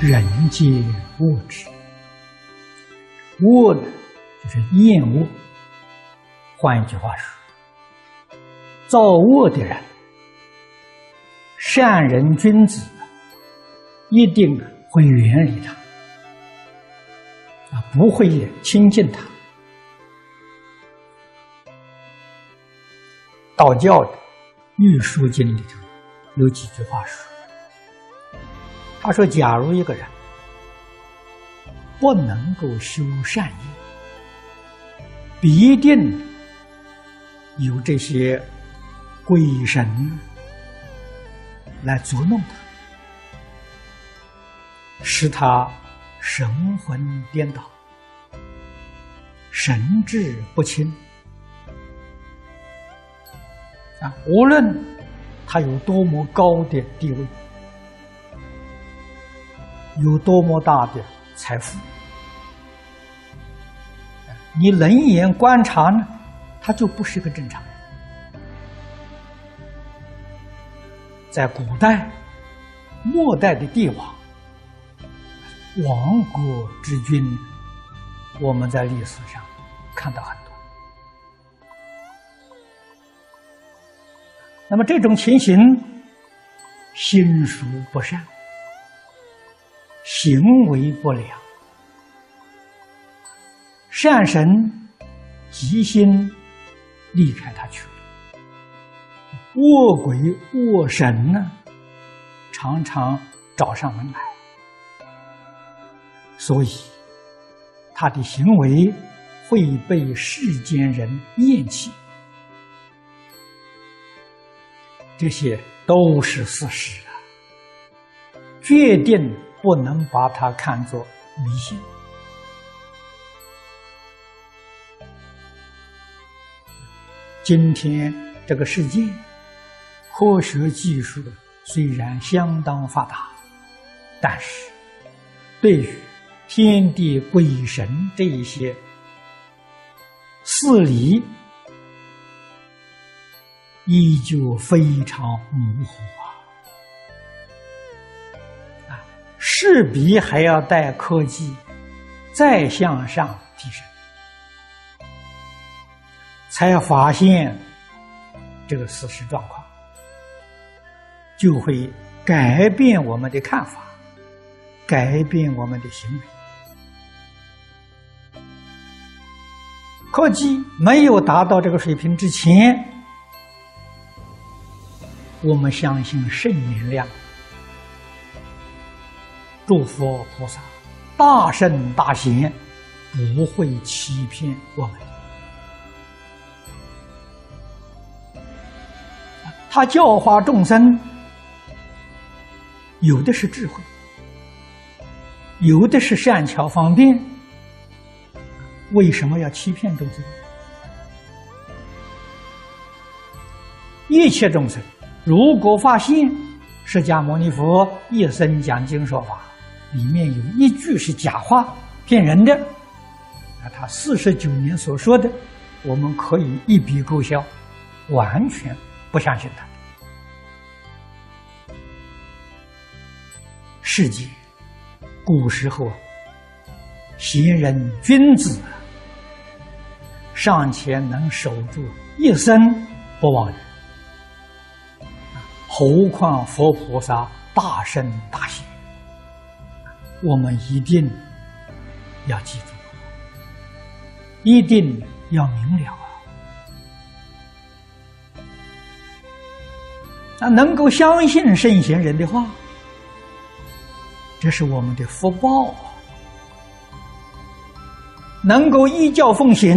人皆恶之。恶呢，就是厌恶。换一句话说，造恶的人，善人君子一定会远离他，啊，不会也亲近他。道教的《玉书经》里头有几句话说：“他说，假如一个人不能够修善业，必定有这些鬼神来捉弄他，使他神魂颠倒，神志不清。”啊，无论他有多么高的地位，有多么大的财富，你冷眼观察呢，他就不是个正常人。在古代、末代的帝王、亡国之君，我们在历史上看到很多。那么这种情形，心术不善，行为不良，善神吉心离开他去了，恶鬼恶神呢，常常找上门来，所以他的行为会被世间人厌弃。这些都是事实啊，决定不能把它看作迷信。今天这个世界，科学技术虽然相当发达，但是对于天地鬼神这一些事理。依旧非常模糊啊！势必还要带科技再向上提升，才发现这个事实状况，就会改变我们的看法，改变我们的行为。科技没有达到这个水平之前。我们相信圣言量，诸佛菩萨、大圣大贤不会欺骗我们。他教化众生，有的是智慧，有的是善巧方便。为什么要欺骗众生？一切众生。如果发现释迦牟尼佛一生讲经说法里面有一句是假话、骗人的，那他四十九年所说的，我们可以一笔勾销，完全不相信他。世界古时候啊，贤人君子尚且能守住一生不忘人。何况佛菩萨大圣大贤，我们一定要记住，一定要明了啊！那能够相信圣贤人的话，这是我们的福报；能够依教奉行，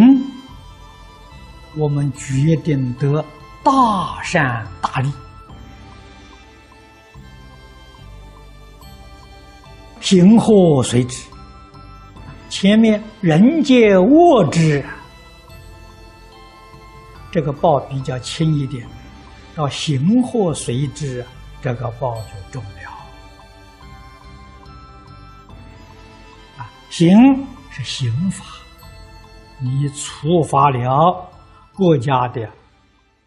我们决定得大善大利。行祸随之，前面人皆恶之，这个报比较轻一点，到行祸随之，这个报就重了。啊，刑是刑法，你触发了国家的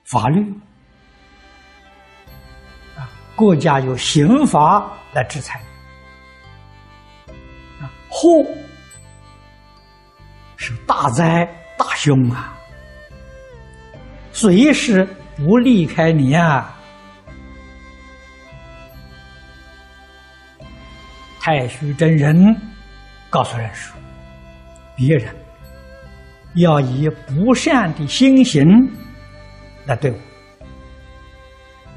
法律，啊，国家有刑法来制裁。祸是大灾大凶啊，随时不离开你啊！太虚真人告诉人说：“别人要以不善的心行来对我，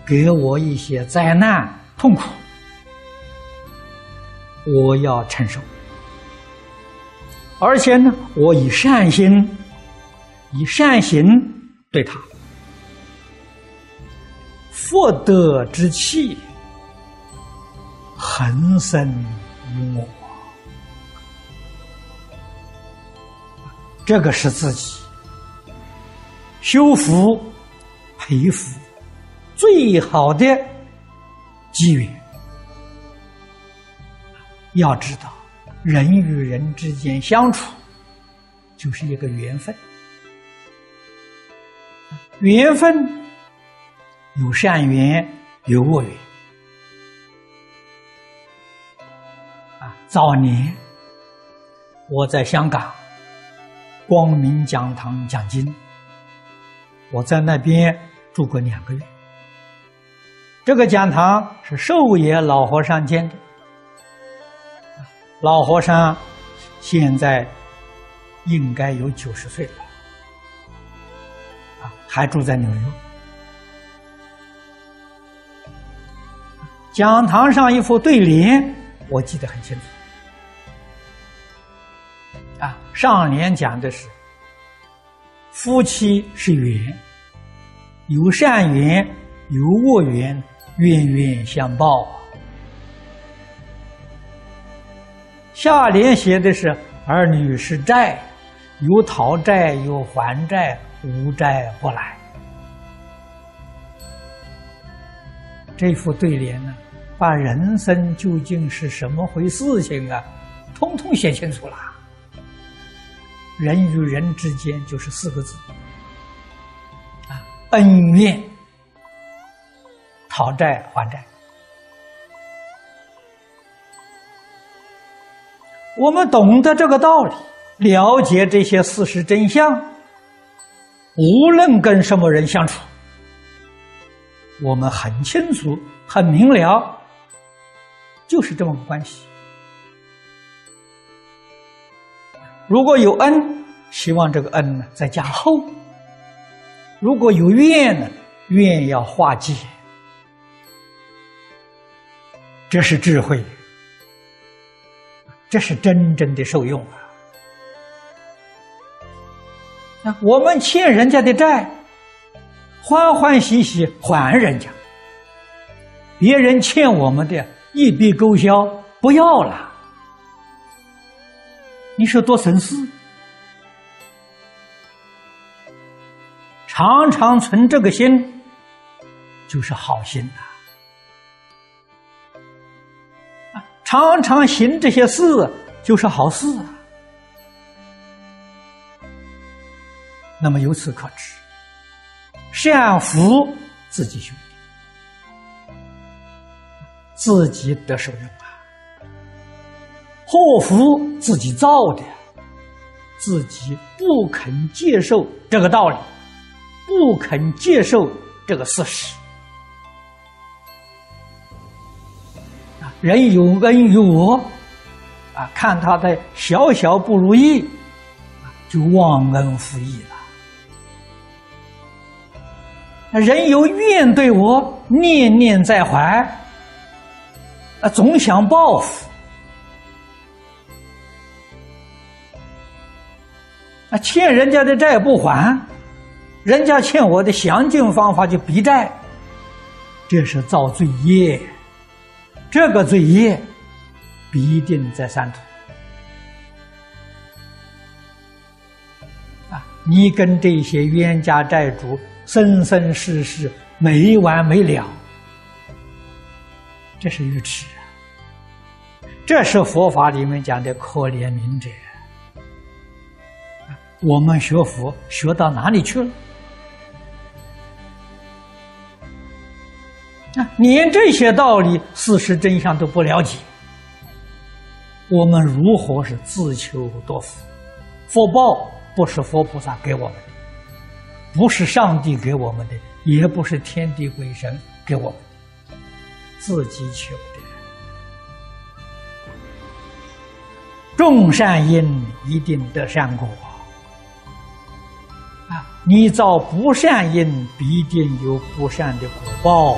给我一些灾难痛苦，我要承受。”而且呢，我以善心、以善行对他，福德之气恒生于我。这个是自己修福、培福最好的机缘。要知道。人与人之间相处，就是一个缘分。缘分有善缘，有恶缘。啊，早年我在香港光明讲堂讲经，我在那边住过两个月。这个讲堂是寿爷老和尚建的。老和尚现在应该有九十岁了，啊，还住在纽约。讲堂上一副对联，我记得很清楚。啊，上联讲的是“夫妻是缘，有善缘，有恶缘，冤冤相报啊。”下联写的是儿女是债，有讨债有还债，无债不来。这副对联呢，把人生究竟是什么回事情啊，通通写清楚了。人与人之间就是四个字：啊，恩怨，讨债还债。我们懂得这个道理，了解这些事实真相，无论跟什么人相处，我们很清楚、很明了，就是这么个关系。如果有恩，希望这个恩呢再加厚；如果有怨呢，怨要化解。这是智慧。这是真正的受用啊！啊，我们欠人家的债，欢欢喜喜还人家；别人欠我们的，一笔勾销，不要了。你说多省事？常常存这个心，就是好心呐。常常行这些事，就是好事啊。那么由此可知，善福自己修，自己得受用啊；祸福自己造的，自己不肯接受这个道理，不肯接受这个事实。人有恩于我，啊，看他的小小不如意，就忘恩负义了。人有怨对我，念念在怀，啊，总想报复，啊，欠人家的债不还，人家欠我的，想尽方法就逼债，这是造罪业。这个罪业必定在三途啊！你跟这些冤家债主生生世世没完没了，这是愚痴啊！这是佛法里面讲的可怜悯者。我们学佛学到哪里去了？连这些道理、事实真相都不了解，我们如何是自求多福？福报不是佛菩萨给我们的，不是上帝给我们的，也不是天地鬼神给我们，自己求的。种善因一定得善果啊！你造不善因，必定有不善的果报。